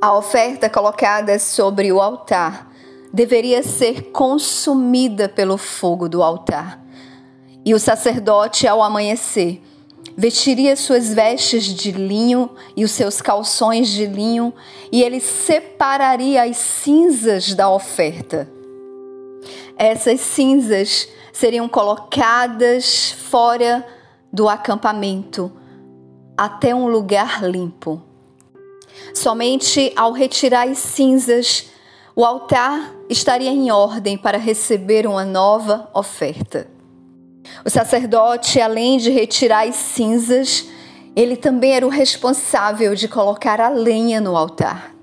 A oferta colocada sobre o altar deveria ser consumida pelo fogo do altar. E o sacerdote, ao amanhecer, vestiria suas vestes de linho e os seus calções de linho, e ele separaria as cinzas da oferta. Essas cinzas seriam colocadas fora do acampamento até um lugar limpo. Somente ao retirar as cinzas, o altar estaria em ordem para receber uma nova oferta. O sacerdote, além de retirar as cinzas, ele também era o responsável de colocar a lenha no altar.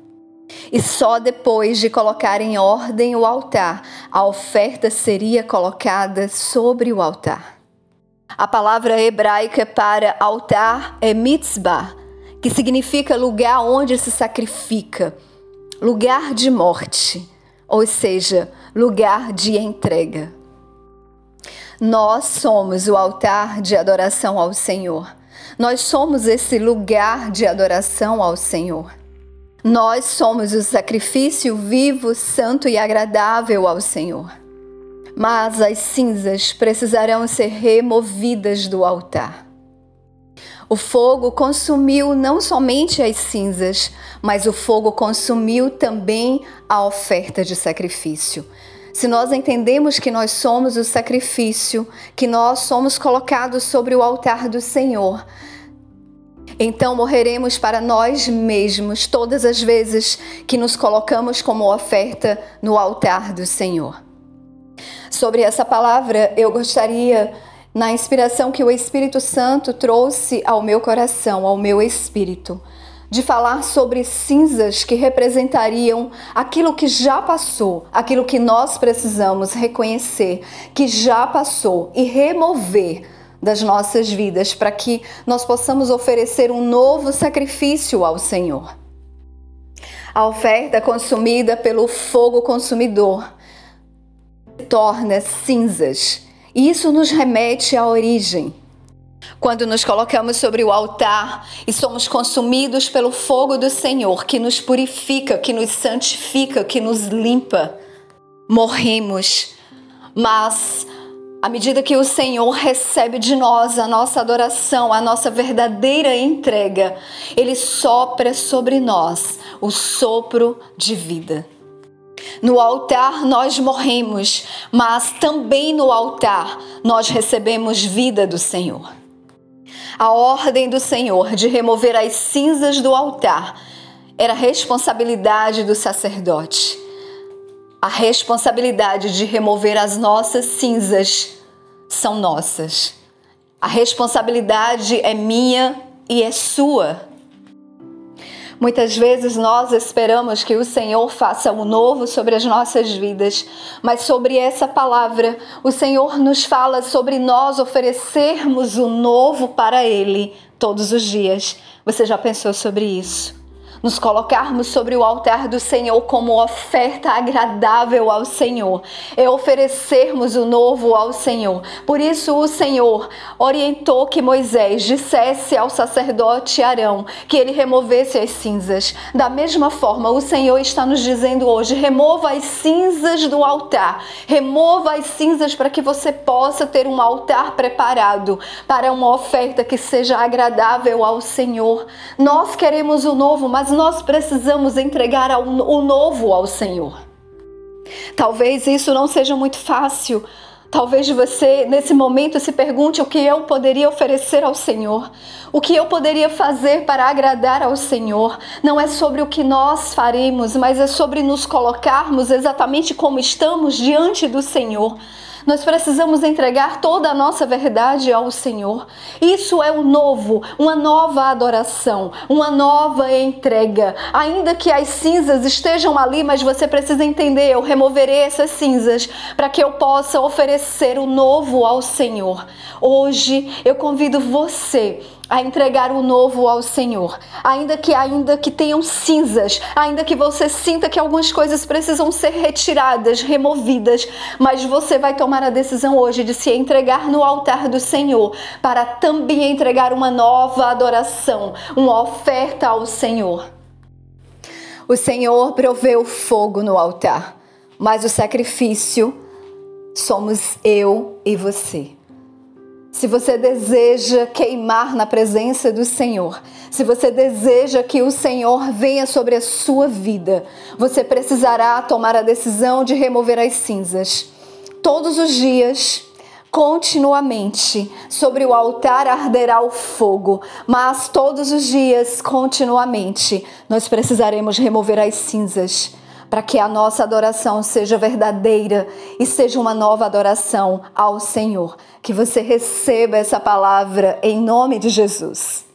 E só depois de colocar em ordem o altar, a oferta seria colocada sobre o altar. A palavra hebraica para altar é mitzvah, que significa lugar onde se sacrifica, lugar de morte, ou seja, lugar de entrega. Nós somos o altar de adoração ao Senhor. Nós somos esse lugar de adoração ao Senhor. Nós somos o sacrifício vivo, santo e agradável ao Senhor. Mas as cinzas precisarão ser removidas do altar. O fogo consumiu não somente as cinzas, mas o fogo consumiu também a oferta de sacrifício. Se nós entendemos que nós somos o sacrifício, que nós somos colocados sobre o altar do Senhor, então morreremos para nós mesmos todas as vezes que nos colocamos como oferta no altar do Senhor. Sobre essa palavra, eu gostaria, na inspiração que o Espírito Santo trouxe ao meu coração, ao meu espírito, de falar sobre cinzas que representariam aquilo que já passou, aquilo que nós precisamos reconhecer que já passou e remover das nossas vidas para que nós possamos oferecer um novo sacrifício ao Senhor. A oferta consumida pelo fogo consumidor torna cinzas, e isso nos remete à origem quando nos colocamos sobre o altar e somos consumidos pelo fogo do Senhor, que nos purifica, que nos santifica, que nos limpa, morremos. Mas à medida que o Senhor recebe de nós a nossa adoração, a nossa verdadeira entrega, Ele sopra sobre nós o sopro de vida. No altar nós morremos, mas também no altar nós recebemos vida do Senhor. A ordem do Senhor de remover as cinzas do altar era responsabilidade do sacerdote. A responsabilidade de remover as nossas cinzas são nossas. A responsabilidade é minha e é sua. Muitas vezes nós esperamos que o Senhor faça o um novo sobre as nossas vidas, mas sobre essa palavra, o Senhor nos fala sobre nós oferecermos o novo para Ele todos os dias. Você já pensou sobre isso? Nos colocarmos sobre o altar do Senhor como oferta agradável ao Senhor, é oferecermos o novo ao Senhor. Por isso, o Senhor orientou que Moisés dissesse ao sacerdote Arão que ele removesse as cinzas. Da mesma forma, o Senhor está nos dizendo hoje: remova as cinzas do altar, remova as cinzas para que você possa ter um altar preparado para uma oferta que seja agradável ao Senhor. Nós queremos o novo, mas nós precisamos entregar o novo ao Senhor. Talvez isso não seja muito fácil. Talvez você, nesse momento, se pergunte o que eu poderia oferecer ao Senhor, o que eu poderia fazer para agradar ao Senhor. Não é sobre o que nós faremos, mas é sobre nos colocarmos exatamente como estamos diante do Senhor nós precisamos entregar toda a nossa verdade ao Senhor. Isso é o novo, uma nova adoração, uma nova entrega. Ainda que as cinzas estejam ali, mas você precisa entender, eu removerei essas cinzas para que eu possa oferecer o novo ao Senhor. Hoje eu convido você a entregar o novo ao Senhor. Ainda que ainda que tenham cinzas, ainda que você sinta que algumas coisas precisam ser retiradas, removidas, mas você vai tomar a decisão hoje de se entregar no altar do Senhor para também entregar uma nova adoração, uma oferta ao Senhor. O Senhor proveu fogo no altar, mas o sacrifício somos eu e você. Se você deseja queimar na presença do Senhor, se você deseja que o Senhor venha sobre a sua vida, você precisará tomar a decisão de remover as cinzas. Todos os dias, continuamente, sobre o altar arderá o fogo, mas todos os dias, continuamente, nós precisaremos remover as cinzas para que a nossa adoração seja verdadeira e seja uma nova adoração ao Senhor. Que você receba essa palavra em nome de Jesus.